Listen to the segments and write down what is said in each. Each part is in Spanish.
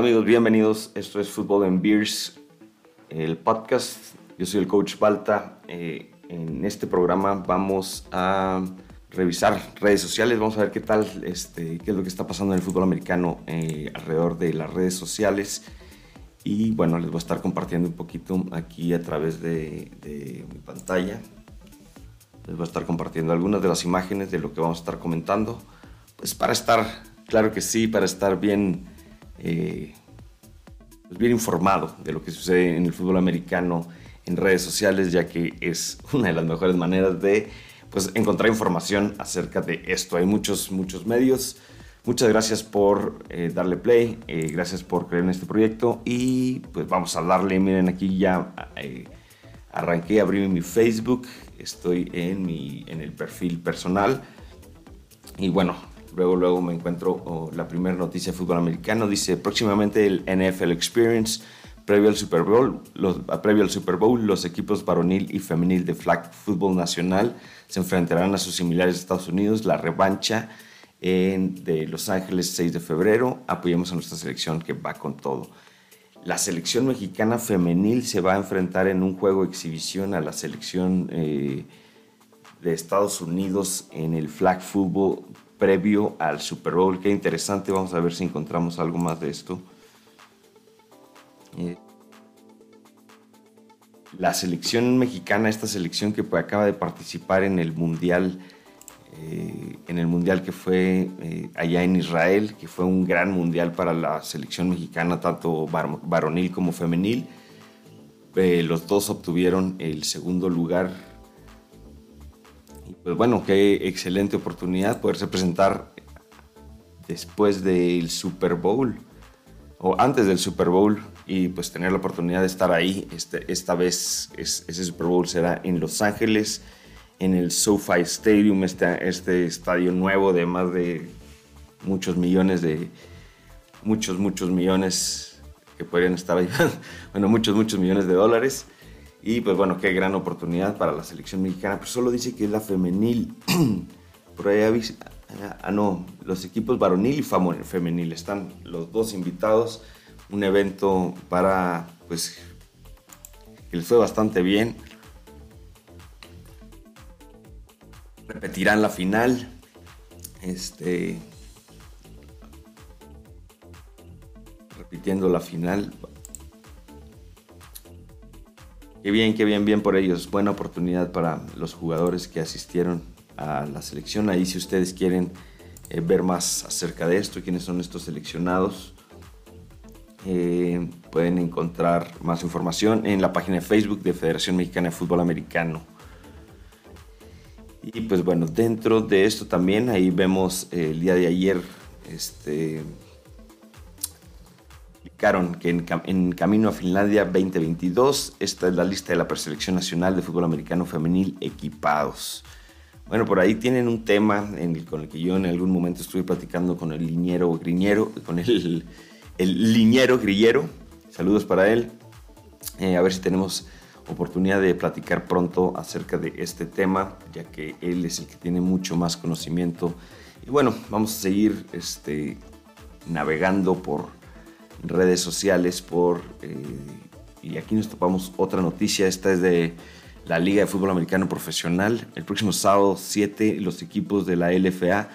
Hola amigos, bienvenidos. Esto es Fútbol en Beers, el podcast. Yo soy el coach Balta. Eh, en este programa vamos a revisar redes sociales, vamos a ver qué tal, este, qué es lo que está pasando en el fútbol americano eh, alrededor de las redes sociales. Y bueno, les voy a estar compartiendo un poquito aquí a través de, de mi pantalla. Les voy a estar compartiendo algunas de las imágenes de lo que vamos a estar comentando. Pues para estar, claro que sí, para estar bien eh, pues bien informado de lo que sucede en el fútbol americano en redes sociales, ya que es una de las mejores maneras de pues, encontrar información acerca de esto. Hay muchos, muchos medios. Muchas gracias por eh, darle play, eh, gracias por creer en este proyecto y pues vamos a darle, miren aquí ya arranqué, abrí mi Facebook, estoy en, mi, en el perfil personal y bueno, Luego, luego me encuentro la primera noticia de fútbol americano. Dice próximamente el NFL Experience. Previo al Super Bowl, los, previo al Super Bowl, los equipos varonil y femenil de flag fútbol nacional se enfrentarán a sus similares de Estados Unidos. La revancha en, de Los Ángeles 6 de febrero. Apoyemos a nuestra selección que va con todo. La selección mexicana femenil se va a enfrentar en un juego exhibición a la selección eh, de Estados Unidos en el flag football previo al Super Bowl. Qué interesante, vamos a ver si encontramos algo más de esto. Eh, la selección mexicana, esta selección que pues, acaba de participar en el Mundial, eh, en el Mundial que fue eh, allá en Israel, que fue un gran Mundial para la selección mexicana, tanto varonil como femenil. los dos obtuvieron el segundo lugar pues bueno, qué excelente oportunidad poderse presentar después del Super Bowl o antes del Super Bowl y pues tener la oportunidad de estar ahí. Este, esta vez ese Super Bowl será en Los Ángeles, en el SoFi Stadium, este, este estadio nuevo de más de muchos millones de muchos muchos millones que podrían estar ahí, bueno muchos muchos millones de dólares. Y pues bueno, qué gran oportunidad para la selección mexicana. Pero solo dice que es la femenil. Por ahí Ah, no, los equipos varonil y femenil están los dos invitados. Un evento para, pues, que les fue bastante bien. Repetirán la final. Este. Repitiendo la final. Qué bien, qué bien, bien por ellos. Buena oportunidad para los jugadores que asistieron a la selección. Ahí si ustedes quieren eh, ver más acerca de esto, quiénes son estos seleccionados, eh, pueden encontrar más información en la página de Facebook de Federación Mexicana de Fútbol Americano. Y pues bueno, dentro de esto también, ahí vemos eh, el día de ayer, este, que en, Camino a Finlandia 2022, esta es la lista de la preselección nacional de fútbol americano femenil equipados. Bueno, por ahí tienen un tema con el que yo en algún momento estuve platicando con el liñero griñero, con el, el liñero grillero. Saludos para él. Eh, a ver si tenemos oportunidad de platicar pronto acerca de este tema, ya que él es el que tiene mucho más conocimiento. Y bueno, vamos a seguir este, navegando por redes sociales por... Eh, y aquí nos topamos otra noticia, esta es de la Liga de Fútbol Americano Profesional. El próximo sábado 7 los equipos de la LFA,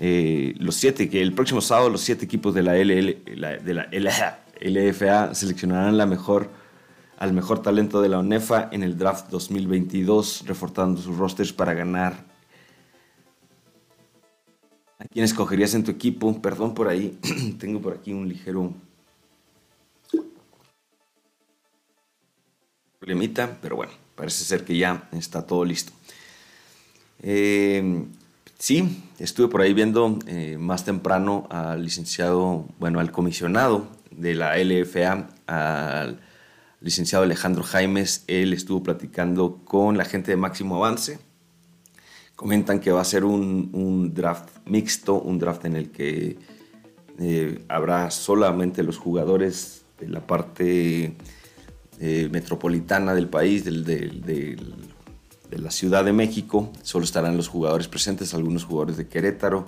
eh, los 7, que el próximo sábado los 7 equipos de la, de la LFA seleccionarán la mejor, al mejor talento de la ONEFA en el draft 2022, reforzando sus rosters para ganar ¿A quién escogerías en tu equipo? Perdón por ahí, tengo por aquí un ligero problemita, pero bueno, parece ser que ya está todo listo. Eh, sí, estuve por ahí viendo eh, más temprano al licenciado, bueno, al comisionado de la LFA, al licenciado Alejandro Jaimes. Él estuvo platicando con la gente de Máximo Avance Comentan que va a ser un, draft mixto, un draft en el que eh, habrá solamente los jugadores de la parte eh, metropolitana del país, de la Ciudad de México. Solo estarán los jugadores presentes, algunos jugadores de Querétaro,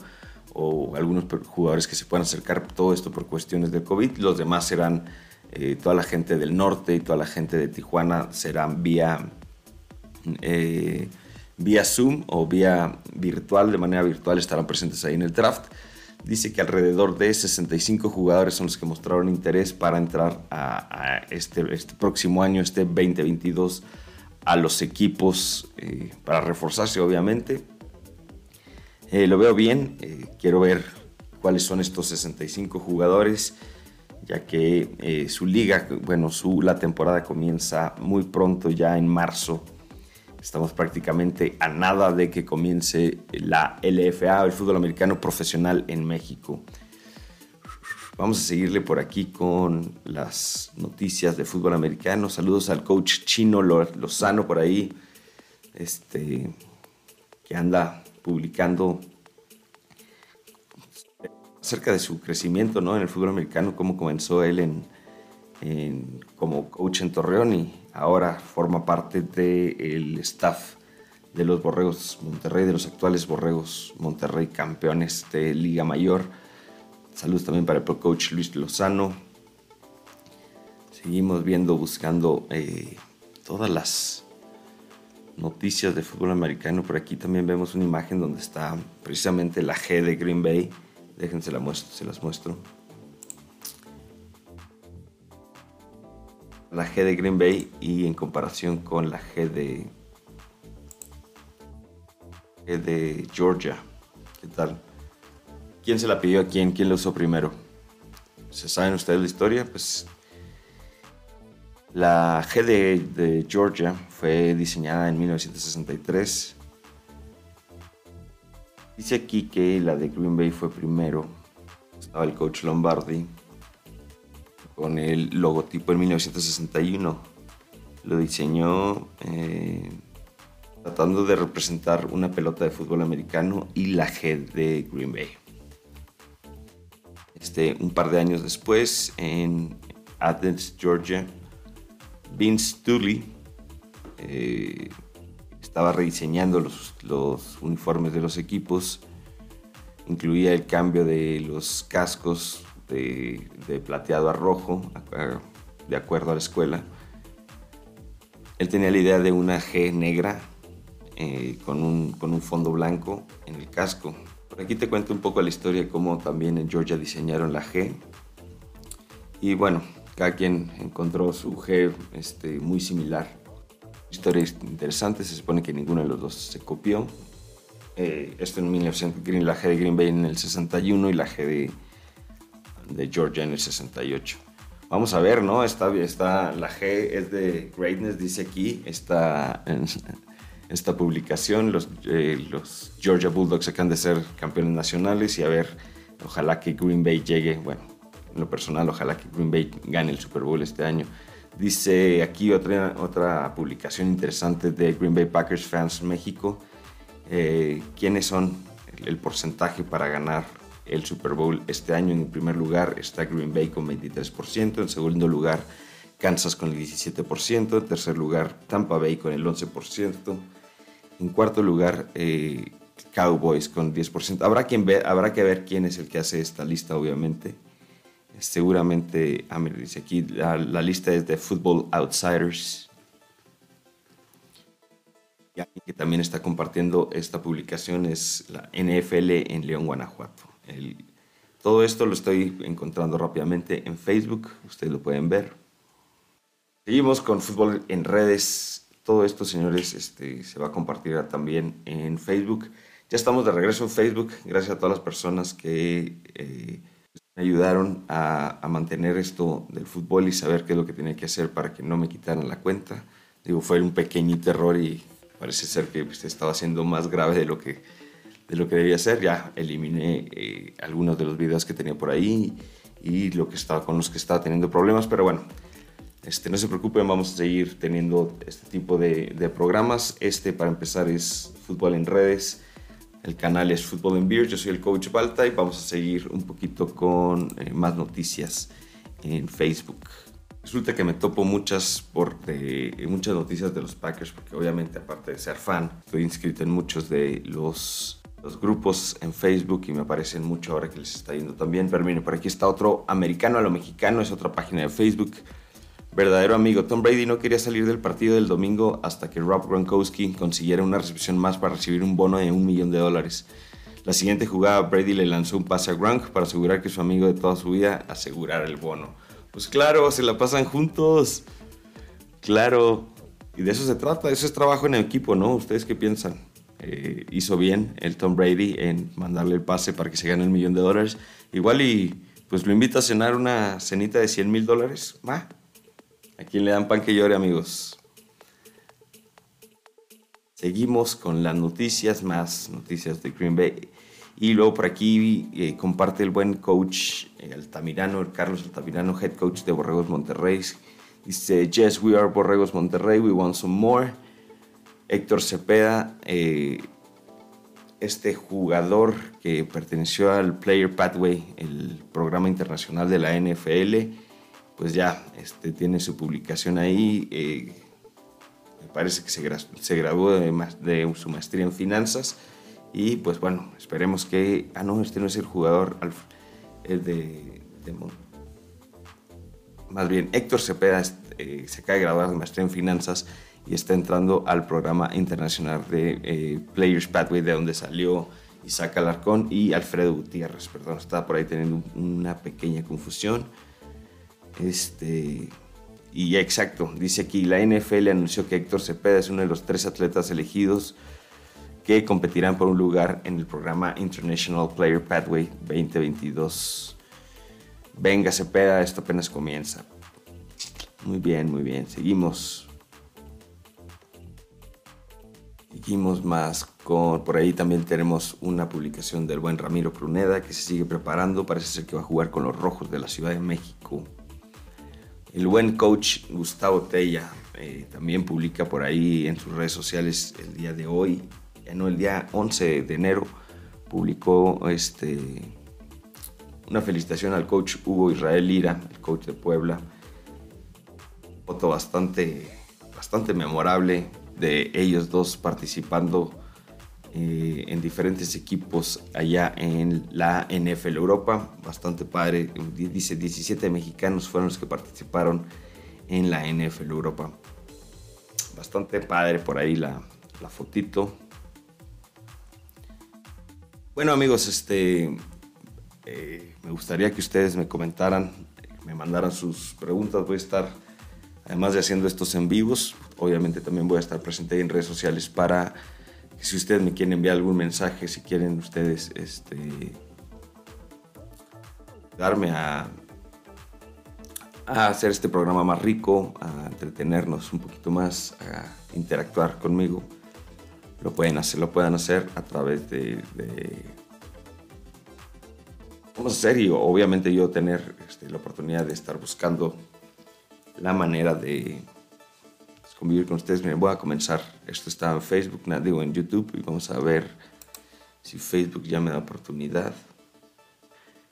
o algunos jugadores que se puedan acercar, todo esto por cuestiones del COVID. Los demás serán, eh, toda la gente del norte y toda la gente de Tijuana serán vía, vía Zoom o vía virtual, de manera virtual estarán presentes ahí en el draft. Dice que alrededor de 65 jugadores son los que mostraron interés para entrar a, este, este, próximo año, este 2022, a los equipos eh, para reforzarse, obviamente. Eh, lo veo bien, eh, quiero ver cuáles son estos 65 jugadores, ya que su liga, bueno, su, la temporada comienza muy pronto, ya en marzo. Estamos prácticamente a nada de que comience la LFA, el fútbol americano profesional en México. Vamos a seguirle por aquí con las noticias de fútbol americano. Saludos al coach chino Lozano por ahí, este, que anda publicando acerca de su crecimiento ¿no? en el fútbol americano, cómo comenzó él en, como coach en Torreón y ahora forma parte del staff de los Borregos Monterrey, de los actuales Borregos Monterrey, campeones de Liga Mayor. Saludos también para el pro coach Luis Lozano. Seguimos viendo, buscando eh, todas las noticias de fútbol americano. Por aquí también vemos una imagen donde está precisamente la G de Green Bay. Déjense la muestro, se las muestro. La G de Green Bay y en comparación con la G de, G de Georgia. ¿Qué tal? ¿Quién se la pidió a quién? ¿Quién la usó primero? ¿Se saben ustedes la historia? Pues la G de, Georgia fue diseñada en 1963. Dice aquí que la de Green Bay fue primero. Estaba el coach Lombardi con el logotipo en 1961. Lo diseñó eh, tratando de representar una pelota de fútbol americano y la G de Green Bay. Este, un par de años después, en Athens, Georgia, Vince Tully eh, estaba rediseñando los, uniformes de los equipos. Incluía el cambio de los cascos de, plateado a rojo, de acuerdo a la escuela. Él tenía la idea de una G negra eh, con, un, con, un, fondo blanco en el casco. Por aquí te cuento un poco la historia de cómo también en Georgia diseñaron la G. Y bueno, cada quien encontró su G este, muy similar. Historia interesante, se supone que ninguno de los dos se copió. Eh, esto en 1900, la G de Green Bay en el 61 y la G de, de Georgia en el 68. Vamos a ver, ¿no? Está, está, la G es de Greatness, dice aquí, esta, esta publicación. Los, eh, los Georgia Bulldogs acaban de ser campeones nacionales y a ver, ojalá que Green Bay llegue, bueno, en lo personal, ojalá que Green Bay gane el Super Bowl este año. Dice aquí otra, otra publicación interesante de Green Bay Packers Fans México. Eh, ¿Quiénes son el, porcentaje para ganar el Super Bowl este año? En primer lugar está Green Bay con 23%, en segundo lugar Kansas con el 17%, en tercer lugar Tampa Bay con el 11%, en cuarto lugar eh, Cowboys con 10%. Habrá, quien habrá que ver quién es el que hace esta lista, obviamente. Seguramente, ah, dice aquí, la, lista es de Football Outsiders. Que también está compartiendo esta publicación es la NFL en León, Guanajuato. Todo esto lo estoy encontrando rápidamente en Facebook, ustedes lo pueden ver. Seguimos con fútbol en redes. Todo esto, señores, este, se va a compartir también en Facebook. Ya estamos de regreso en Facebook, gracias a todas las personas que eh, me ayudaron a, mantener esto del fútbol y saber qué es lo que tenía que hacer para que no me quitaran la cuenta. Digo, fue un pequeñito error y parece ser que pues, estaba siendo más grave de lo que, de lo que debía ser. Ya eliminé eh, algunos de los videos que tenía por ahí y lo que estaba, con los que estaba teniendo problemas, pero bueno, este, no se preocupen, vamos a seguir teniendo este tipo de, de programas. Este, para empezar, es Fútbol en Redes el canal es Fútbol en Beer, yo soy el coach Balta y vamos a seguir un poquito con eh, más noticias en Facebook. Resulta que me topo muchas, por, muchas noticias de los Packers porque obviamente aparte de ser fan, estoy inscrito en muchos de los los grupos en Facebook y me aparecen mucho ahora que les está yendo también. Pero miren, por aquí está otro americano a lo mexicano, es otra página de Facebook. Verdadero amigo, Tom Brady no quería salir del partido del domingo hasta que Rob Gronkowski consiguiera una recepción más para recibir un bono de un millón de dólares. La siguiente jugada, Brady le lanzó un pase a Gronk para asegurar que su amigo de toda su vida asegurara el bono. Pues claro, se la pasan juntos. Claro. Y de eso se trata, eso es trabajo en equipo, ¿no? ¿Ustedes qué piensan? Eh, hizo bien el Tom Brady en mandarle el pase para que se gane el millón de dólares. Igual y pues lo invita a cenar una cenita de 100 mil dólares. ¿A quién le dan pan que llore, amigos? Seguimos con las noticias, más noticias de Green Bay. Y luego por aquí eh, comparte el buen coach eh, Altamirano, el Carlos Altamirano, head coach de Borregos Monterrey. Dice, yes, we are Borregos Monterrey, we want some more. Héctor Cepeda, eh, este jugador que perteneció al Player Pathway, el programa internacional de la NFL, pues ya este, tiene su publicación ahí. Eh, me parece que se, graduó de, de, su maestría en finanzas. Y pues bueno, esperemos que... Ah, no, este no es el jugador de, de más bien Héctor Cepeda eh, se acaba de graduar de maestría en finanzas y está entrando al programa internacional de eh, Players Pathway, de donde salió Isaac Alarcón y Alfredo Gutiérrez. Perdón, estaba por ahí teniendo una pequeña confusión. Este, y exacto, dice aquí, la NFL anunció que Héctor Cepeda es uno de los tres atletas elegidos que competirán por un lugar en el programa International Player Pathway 2022. Venga Cepeda, esto apenas comienza. Muy bien, muy bien, seguimos. Seguimos más con, por ahí también tenemos una publicación del buen Ramiro Pruneda que se sigue preparando, parece ser que va a jugar con los Rojos de la Ciudad de México. El buen coach Gustavo Tella eh, también publica por ahí en sus redes sociales el día de hoy, ya no el día 11 de enero, publicó este, una felicitación al coach Hugo Israel Lira, el coach de Puebla. Foto bastante, bastante memorable de ellos dos participando eh, en diferentes equipos allá en la NFL Europa. Bastante padre. Dice 17 mexicanos fueron los que participaron en la NFL Europa. Bastante padre por ahí la, la fotito. Bueno amigos, este, eh, me gustaría que ustedes me comentaran, me mandaran sus preguntas. Voy a estar, además de haciendo estos en vivos, Obviamente también voy a estar presente en redes sociales para que si ustedes me quieren enviar algún mensaje, si quieren ustedes este, darme a, hacer este programa más rico, a entretenernos un poquito más, a interactuar conmigo, lo pueden hacer, lo pueden hacer a través de, vamos a hacer y obviamente yo tener este, la oportunidad de estar buscando la manera de convivir con ustedes. Miren, voy a comenzar. Esto está en Facebook, digo en YouTube, y vamos a ver si Facebook ya me da oportunidad.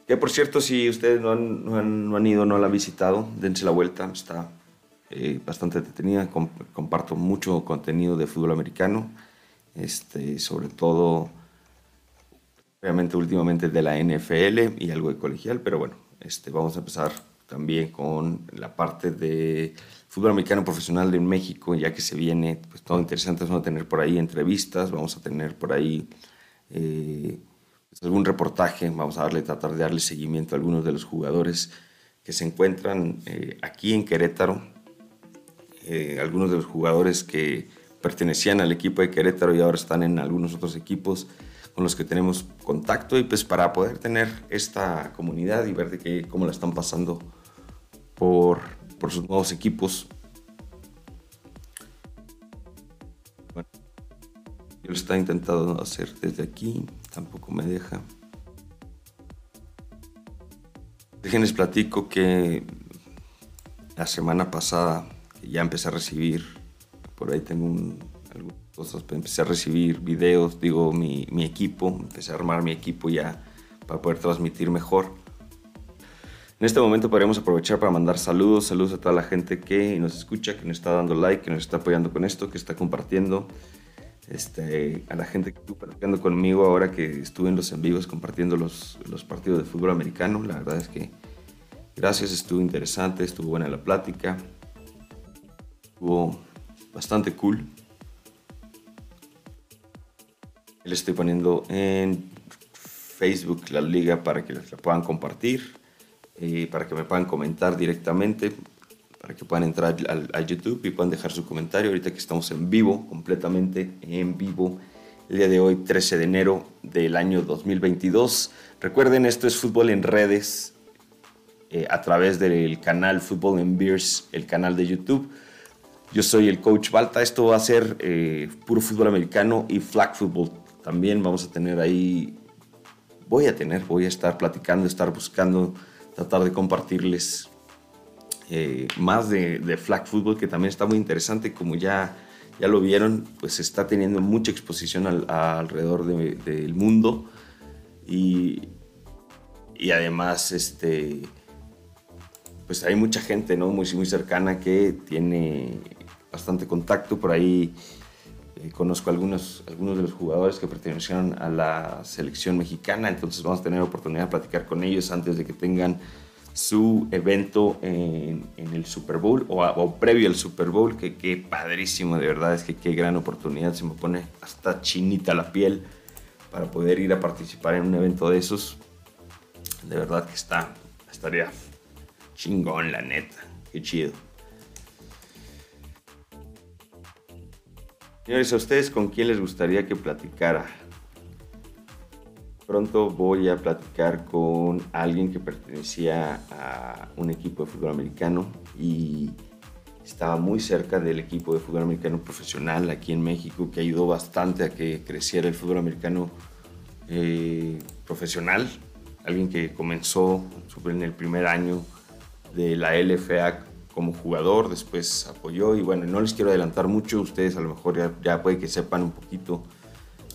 Que por cierto, si ustedes no han, no han, ido, no la han visitado, dense la vuelta. Está eh, bastante detenida. comparto mucho contenido de fútbol americano, este, sobre todo, obviamente, últimamente de la NFL y algo de colegial, pero bueno, este, vamos a empezar también con la parte de fútbol americano profesional de México, ya que se viene pues, todo interesante. Vamos a tener por ahí entrevistas, vamos a tener por ahí eh, pues, algún reportaje, vamos a darle, tratar de darle seguimiento a algunos de los jugadores que se encuentran eh, aquí en Querétaro, eh, algunos de los jugadores que pertenecían al equipo de Querétaro y ahora están en algunos otros equipos con los que tenemos contacto y pues para poder tener esta comunidad y ver de qué, cómo la están pasando por, por sus nuevos equipos. Bueno, yo lo estaba intentando hacer desde aquí, tampoco me deja. Déjenles platico que la semana pasada ya empecé a recibir, por ahí tengo un, algunas cosas, empecé a recibir videos, digo, mi, mi equipo, empecé a armar mi equipo ya para poder transmitir mejor. En este momento podríamos aprovechar para mandar saludos, saludos a toda la gente que nos escucha, que nos está dando like, que nos está apoyando con esto, que está compartiendo. este, a la gente que estuvo platicando conmigo ahora que estuve en los en vivos compartiendo los, los partidos de fútbol americano. La verdad es que gracias, estuvo interesante, estuvo buena la plática, estuvo bastante cool. Le estoy poniendo en Facebook la liga para que la puedan compartir, eh, para que me puedan comentar directamente para que puedan entrar al, a YouTube y puedan dejar su comentario. Ahorita que estamos en vivo, completamente en vivo, el día de hoy, 13 de enero del año 2022. Recuerden, esto es fútbol en redes eh, a través del canal Fútbol en Beers, el canal de YouTube. Yo soy el coach Balta. Esto va a ser eh, puro fútbol americano y flag football. También vamos a tener ahí, voy a tener, voy a estar platicando, estar buscando, tratar de compartirles eh, más de, flag football, que también está muy interesante, como ya, ya lo vieron, pues está teniendo mucha exposición alrededor del mundo y, y además este, pues hay mucha gente ¿no? muy, muy cercana que tiene bastante contacto por ahí. Eh, conozco algunos, algunos de los jugadores que pertenecieron a la selección mexicana, entonces vamos a tener oportunidad de platicar con ellos antes de que tengan su evento en, el Super Bowl o, previo al Super Bowl, que qué padrísimo, de verdad, es que qué gran oportunidad, se me pone hasta chinita la piel para poder ir a participar en un evento de esos. De verdad que está, estaría chingón, la neta, qué chido. Señores, ¿a ustedes con quién les gustaría que platicara? Pronto voy a platicar con alguien que pertenecía a un equipo de fútbol americano y estaba muy cerca del equipo de fútbol americano profesional aquí en México, que ayudó bastante a que creciera el fútbol americano eh, profesional. Alguien que comenzó en el primer año de la LFA como jugador, después apoyó y bueno, no les quiero adelantar mucho, ustedes a lo mejor ya, ya puede que sepan un poquito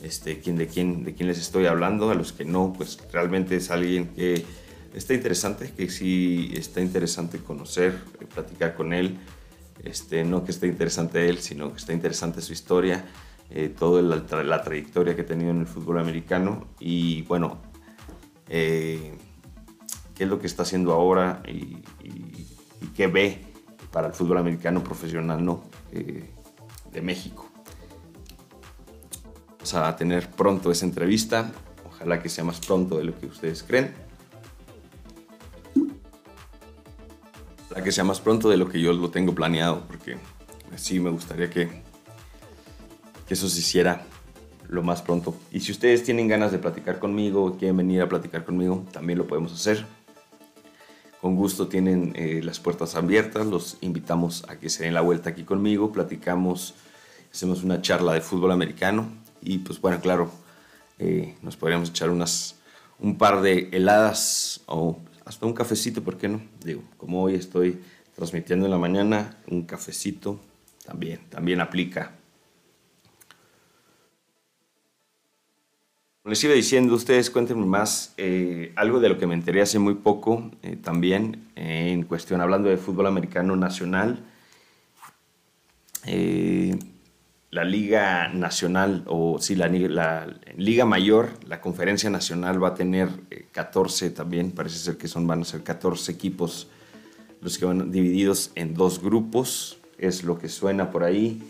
este, quién, de, quién, de quién les estoy hablando, a los que no, pues realmente es alguien que está interesante, que sí está interesante conocer, platicar con él, este, no que esté interesante él, sino que está interesante su historia, eh, toda la, trayectoria que ha tenido en el fútbol americano y bueno, eh, qué es lo que está haciendo ahora y, qué ve para el fútbol americano profesional ¿no? de México a tener pronto esa entrevista. Ojalá que sea más pronto de lo que ustedes creen. Ojalá que sea más pronto de lo que yo lo tengo planeado, porque sí me gustaría que, que eso se hiciera lo más pronto. Y si ustedes tienen ganas de platicar conmigo, quieren venir a platicar conmigo, también lo podemos hacer. Con gusto tienen eh, las puertas abiertas, los invitamos a que se den la vuelta aquí conmigo, platicamos, hacemos una charla de fútbol americano y pues bueno, claro, eh, nos podríamos echar unas, un par de heladas o hasta un cafecito, ¿por qué no? Digo, como hoy estoy transmitiendo en la mañana, un cafecito también, también aplica. Les iba diciendo, ustedes cuéntenme más, eh, algo de lo que me enteré hace muy poco eh, también, en cuestión, hablando de fútbol americano nacional. Eh, la Liga Nacional, o sí, la, Liga Mayor, la Conferencia Nacional va a tener 14 eh, también, parece ser que son, van a ser 14 equipos los que van divididos en dos grupos, es lo que suena por ahí.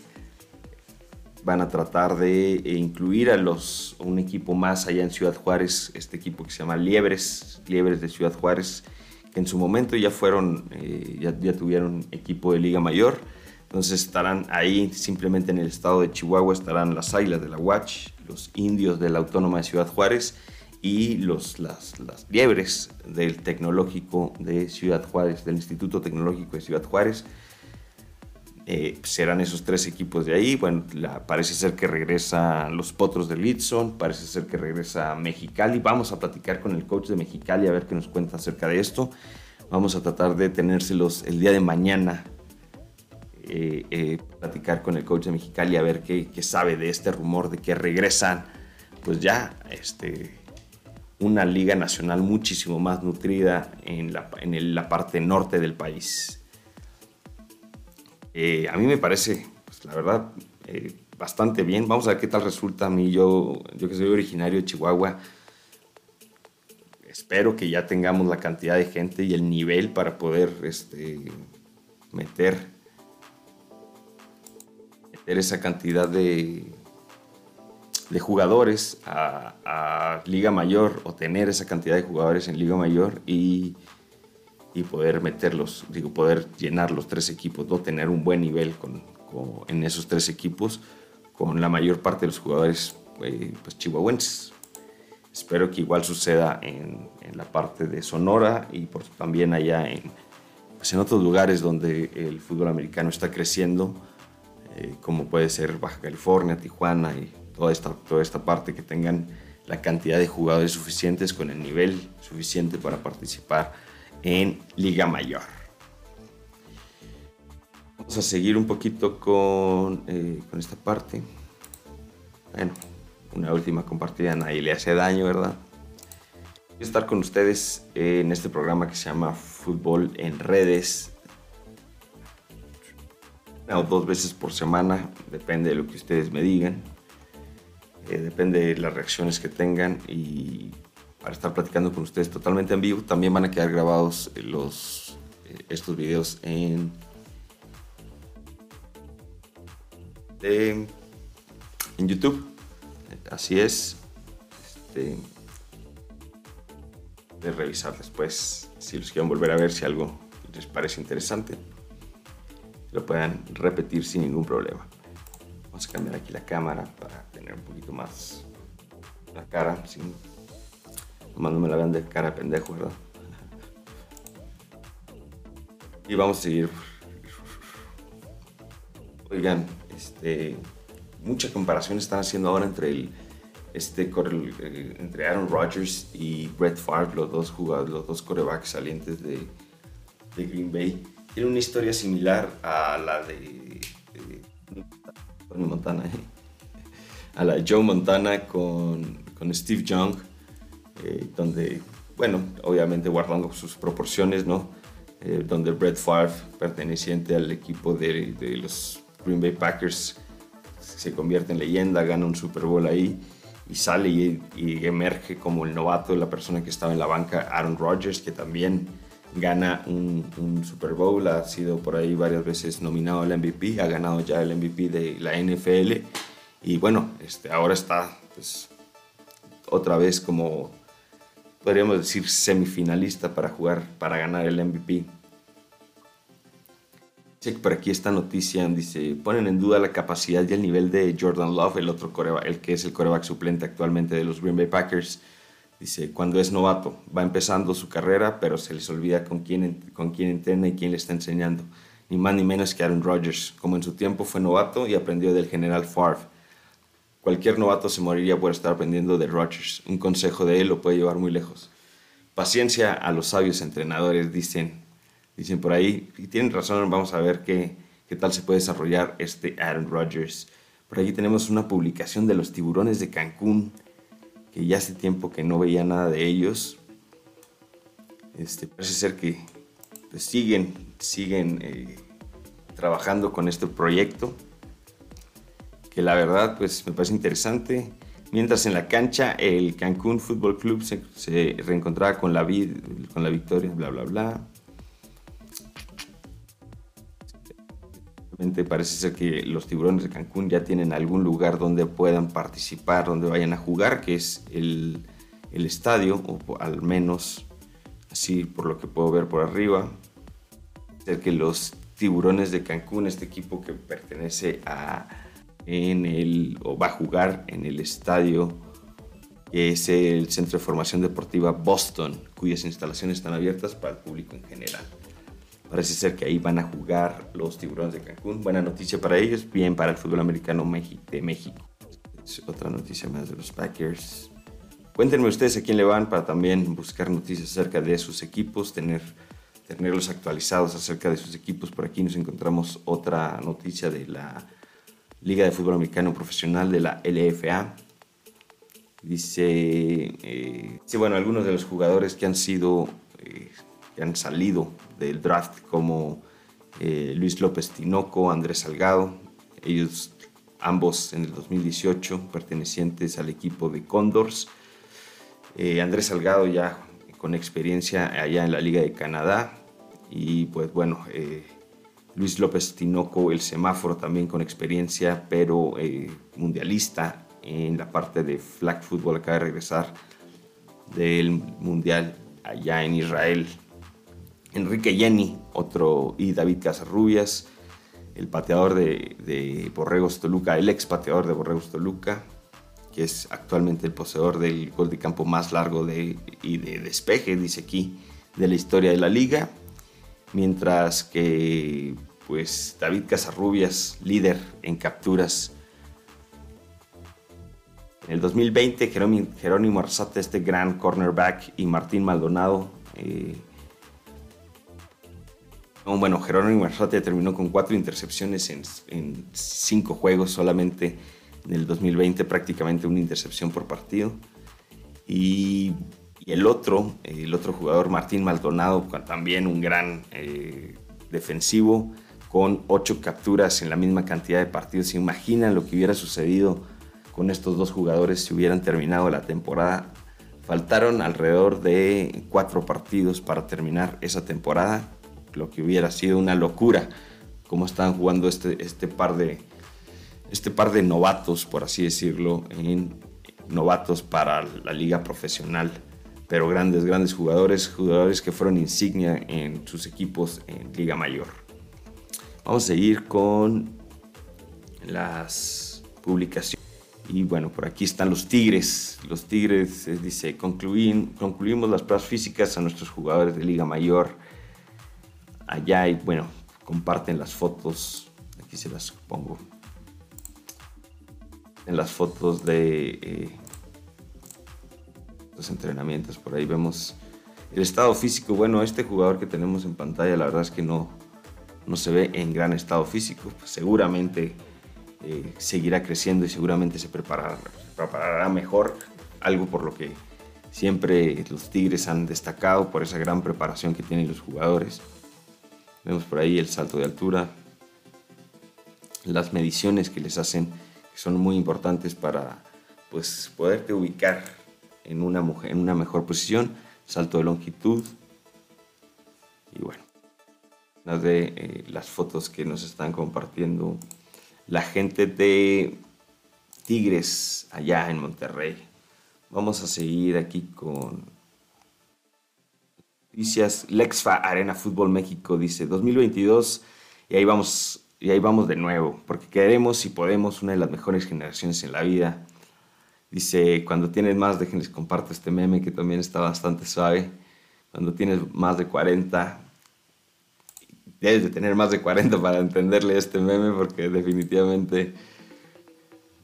Van a tratar de eh, incluir a los, un equipo más allá en Ciudad Juárez, este equipo que se llama Liebres, Liebres de Ciudad Juárez, que en su momento ya fueron, eh, ya, ya tuvieron equipo de Liga Mayor entonces estarán ahí simplemente en el estado de Chihuahua, estarán las águilas de la Watch, los indios de la Autónoma de Ciudad Juárez y los, las, las liebres del Tecnológico de Ciudad Juárez, del Instituto Tecnológico de Ciudad Juárez. Eh, serán esos tres equipos de ahí. Bueno, parece ser que regresa los Potros de Litson, parece ser que regresa Mexicali. Vamos a platicar con el coach de Mexicali a ver qué nos cuenta acerca de esto. Vamos a tratar de tenérselos el día de mañana eh, eh, platicar con el coach de Mexicali a ver qué, sabe de este rumor de que regresan, pues ya, este, una liga nacional muchísimo más nutrida en la, en la parte norte del país. Eh, a mí me parece, pues la verdad, bastante bien. Vamos a ver qué tal resulta a mí. Yo, yo que soy originario de Chihuahua, espero que ya tengamos la cantidad de gente y el nivel para poder este, meter, meter esa cantidad de, de jugadores a, a, Liga Mayor o tener esa cantidad de jugadores en Liga Mayor y, y, poder meterlos, digo, poder llenar los tres equipos, no tener un buen nivel con, con, en esos tres equipos con la mayor parte de los jugadores eh, pues, chihuahuenses. Espero que igual suceda en, en, la parte de Sonora y por, también allá en, pues en otros lugares donde el fútbol americano está creciendo, eh, como puede ser Baja California, Tijuana y toda esta, toda esta parte, que tengan la cantidad de jugadores suficientes con el nivel suficiente para participar en Liga Mayor. Vamos a seguir un poquito con, eh, con esta parte. Bueno, una última compartida, nadie le hace daño, ¿verdad? Voy a estar con ustedes en este programa que se llama Fútbol en Redes. Una o dos veces por semana, depende de lo que ustedes me digan. Eh, depende de las reacciones que tengan y para estar platicando con ustedes totalmente en vivo. También van a quedar grabados los, eh, estos videos en en YouTube. Así es. Este, de revisar después si los quieren volver a ver, si algo les parece interesante, lo puedan repetir sin ningún problema. Vamos a cambiar aquí la cámara para tener un poquito más la cara, nomás la vean de cara pendejo, ¿verdad? Y vamos a seguir. Oigan, este, mucha comparación están haciendo ahora entre el, este, entre Aaron Rodgers y Brett Favre, los dos jugadores, los dos corebacks salientes de, de Green Bay. Tiene una historia similar a la de, Tony Montana, ¿eh? a la de Joe Montana con, con Steve Young, eh, donde, bueno, obviamente guardando sus proporciones, ¿no? Eh, donde Brett Favre, perteneciente al equipo de, los Green Bay Packers se convierte en leyenda, gana un Super Bowl ahí y sale y, emerge como el novato, la persona que estaba en la banca, Aaron Rodgers, que también gana un, un, Super Bowl, ha sido por ahí varias veces nominado al MVP, ha ganado ya el MVP de la NFL y bueno, este, ahora está pues, otra vez como, podríamos decir, semifinalista para jugar, para ganar el MVP. Check por aquí esta noticia, dice, ponen en duda la capacidad y el nivel de Jordan Love, el otro coreback, el que es el coreback suplente actualmente de los Green Bay Packers. Dice, cuando es novato, va empezando su carrera, pero se les olvida con quién, con quién entrena y quién le está enseñando. Ni más ni menos que Aaron Rodgers, como en su tiempo fue novato y aprendió del general Favre. Cualquier novato se moriría por estar aprendiendo de Rodgers. Un consejo de él lo puede llevar muy lejos. Paciencia a los sabios entrenadores, dicen dicen por ahí, y tienen razón, vamos a ver qué, qué tal se puede desarrollar este Aaron Rodgers. Por aquí tenemos una publicación de los tiburones de Cancún, que ya hace tiempo que no veía nada de ellos. Este, parece ser que pues, siguen, siguen eh, trabajando con este proyecto, que la verdad pues, me parece interesante. Mientras en la cancha el Cancún Fútbol Club se, reencontraba con la, con la victoria, bla, bla, bla. parece ser que los tiburones de Cancún ya tienen algún lugar donde puedan participar, donde vayan a jugar, que es el, el estadio, o al menos así por lo que puedo ver por arriba. Ser que los tiburones de Cancún, este equipo que pertenece a en el o va a jugar en el estadio que es el Centro de Formación Deportiva Boston, cuyas instalaciones están abiertas para el público en general. Parece ser que ahí van a jugar los tiburones de Cancún. Buena noticia para ellos, bien para el fútbol americano de México. Es otra noticia más de los Packers. Cuéntenme ustedes a quién le van para también buscar noticias acerca de sus equipos, tener, tenerlos actualizados acerca de sus equipos. Por aquí nos encontramos otra noticia de la Liga de Fútbol Americano Profesional de la LFA. Dice, eh, bueno, algunos de los jugadores que han sido, eh, que han salido del draft como eh, Luis López Tinoco, Andrés Salgado. Ellos ambos en el 2018, pertenecientes al equipo de Condors. Eh, Andrés Salgado ya con experiencia allá en la Liga de Canadá. Y pues bueno, Luis López Tinoco, el semáforo también con experiencia, pero eh, mundialista en la parte de flag football, acaba de regresar del mundial allá en Israel. Enrique Jenny, otro, y David Casarrubias, el pateador de, de Borregos Toluca, el ex pateador de Borregos Toluca, que es actualmente el poseedor del gol de campo más largo de, y de despeje, dice aquí, de la historia de la liga. Mientras que pues David Casarrubias, líder en capturas. En el 2020, Jerónimo Arzate, este gran cornerback, y Martín Maldonado. Eh, bueno, Jerónimo Arzate terminó con cuatro intercepciones en, cinco juegos solamente en el 2020 prácticamente una intercepción por partido. Y, el otro, el otro jugador, Martín Maldonado, también un gran eh, defensivo, con ocho capturas en la misma cantidad de partidos. ¿Se imaginan lo que hubiera sucedido con estos dos jugadores si hubieran terminado la temporada? Faltaron alrededor de cuatro partidos para terminar esa temporada, lo que hubiera sido una locura cómo están jugando este, este par de, este par de novatos, por así decirlo, novatos para la liga profesional, pero grandes, grandes jugadores, jugadores que fueron insignia en sus equipos en Liga Mayor. Vamos a seguir con las publicaciones. Y bueno, por aquí están los Tigres. Los Tigres, eh, dice, concluimos las pruebas físicas a nuestros jugadores de Liga Mayor. Allá y bueno, comparten las fotos. Aquí se las pongo en las fotos de eh, los entrenamientos. Por ahí vemos el estado físico. Bueno, este jugador que tenemos en pantalla, la verdad es que no, no se ve en gran estado físico. Pues seguramente eh, seguirá creciendo y seguramente se preparará, preparará mejor. Algo por lo que siempre los Tigres han destacado por esa gran preparación que tienen los jugadores. Vemos por ahí el salto de altura, las mediciones que les hacen son muy importantes para pues, poderte ubicar en una, mujer, en una mejor posición, salto de longitud y bueno, de eh, las fotos que nos están compartiendo la gente de Tigres allá en Monterrey. Vamos a seguir aquí con noticias. Lexfa Arena Fútbol México dice 2022 y ahí vamos y ahí vamos de nuevo, porque queremos y podemos una de las mejores generaciones en la vida. Dice, cuando tienes más, déjenles comparto este meme que también está bastante suave. Cuando tienes más de 40, debes de tener más de 40 para entenderle este meme, porque definitivamente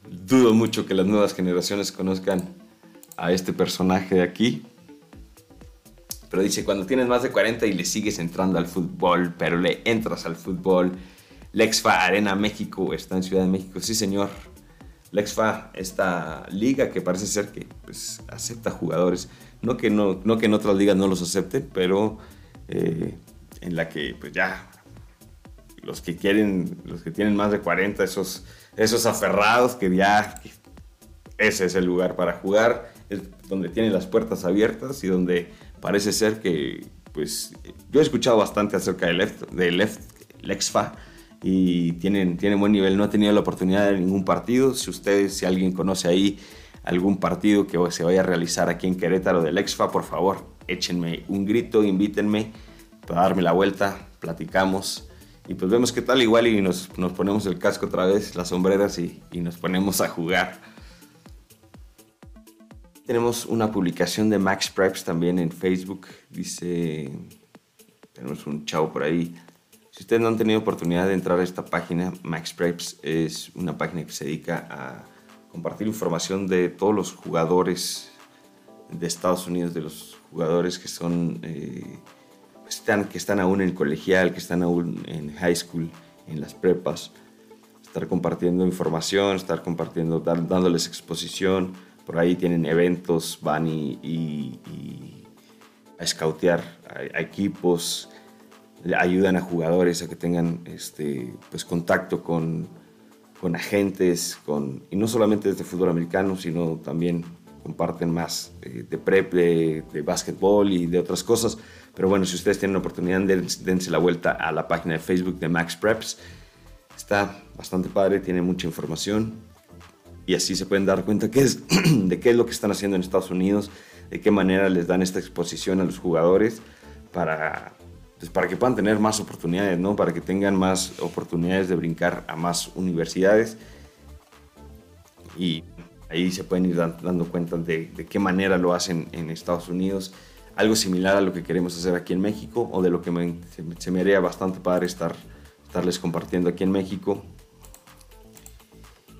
dudo mucho que las nuevas generaciones conozcan a este personaje de aquí. Pero dice, cuando tienes más de 40 y le sigues entrando al fútbol, pero le entras al fútbol, Lexfa Arena México está en Ciudad de México. Sí, señor. Lexfa, esta liga que parece ser que pues, acepta jugadores. No que, no, no que en otras ligas no los acepten, pero eh, en la que pues ya los que quieren, los que tienen más de 40, esos, esos aferrados que ya ese es el lugar para jugar, es donde tienen las puertas abiertas y donde parece ser que, pues, yo he escuchado bastante acerca de Left, de Left Lexfa y tienen, tienen buen nivel. No he tenido la oportunidad de ningún partido. Si ustedes, si alguien conoce ahí algún partido que se vaya a realizar aquí en Querétaro del Exfa, por favor, échenme un grito, invítenme para darme la vuelta, platicamos y pues vemos qué tal igual y nos, nos ponemos el casco otra vez, las sombreras y, y nos ponemos a jugar. Tenemos una publicación de Max Preps también en Facebook. Dice, tenemos un chavo por ahí si ustedes no han tenido oportunidad de entrar a esta página, Max Preps es una página que se dedica a compartir información de todos los jugadores de Estados Unidos, de los jugadores que son eh, están, que están aún en colegial, que están aún en high school, en las prepas. Estar compartiendo información, estar compartiendo, dándoles exposición. Por ahí tienen eventos, van y, a scoutear a equipos ayudan a jugadores a que tengan este, pues, contacto con, con agentes, con, y no solamente desde fútbol americano, sino también comparten más eh, de prep, de, de básquetbol y de otras cosas. Pero bueno, si ustedes tienen la oportunidad, dense la vuelta a la página de Facebook de Max Preps. Está bastante padre, tiene mucha información y así se pueden dar cuenta qué es, de qué es lo que están haciendo en Estados Unidos, de qué manera les dan esta exposición a los jugadores para, pues para que puedan tener más oportunidades, ¿no? para que tengan más oportunidades de brincar a más universidades. Y ahí se pueden ir dando cuenta de, de, qué manera lo hacen en Estados Unidos. Algo similar a lo que queremos hacer aquí en México o de lo que me, se, me haría bastante padre estar, estarles compartiendo aquí en México.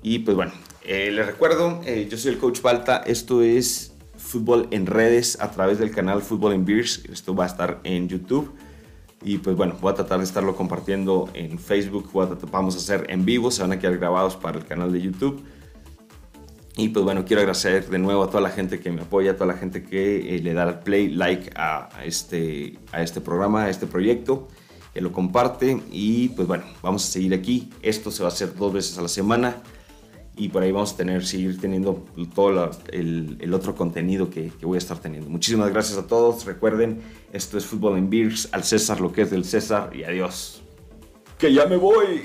Y pues bueno, eh, les recuerdo, eh, yo soy el coach Balta, esto es fútbol en redes a través del canal Fútbol en Beers, esto va a estar en YouTube. Y pues bueno, voy a tratar de estarlo compartiendo en Facebook, vamos a hacer en vivo, se van a quedar grabados para el canal de YouTube y pues bueno, quiero agradecer de nuevo a toda la gente que me apoya, a toda la gente que eh, le da play, like a, este, a este programa, a este proyecto, que lo comparte. Y pues bueno, vamos a seguir aquí. Esto se va a hacer dos veces a la semana. Y por ahí vamos a tener, seguir teniendo todo el, el, otro contenido que, que, voy a estar teniendo. Muchísimas gracias a todos. Recuerden, esto es Fútbol en Beers. Al César lo que es del César. Y adiós. Que ya me voy.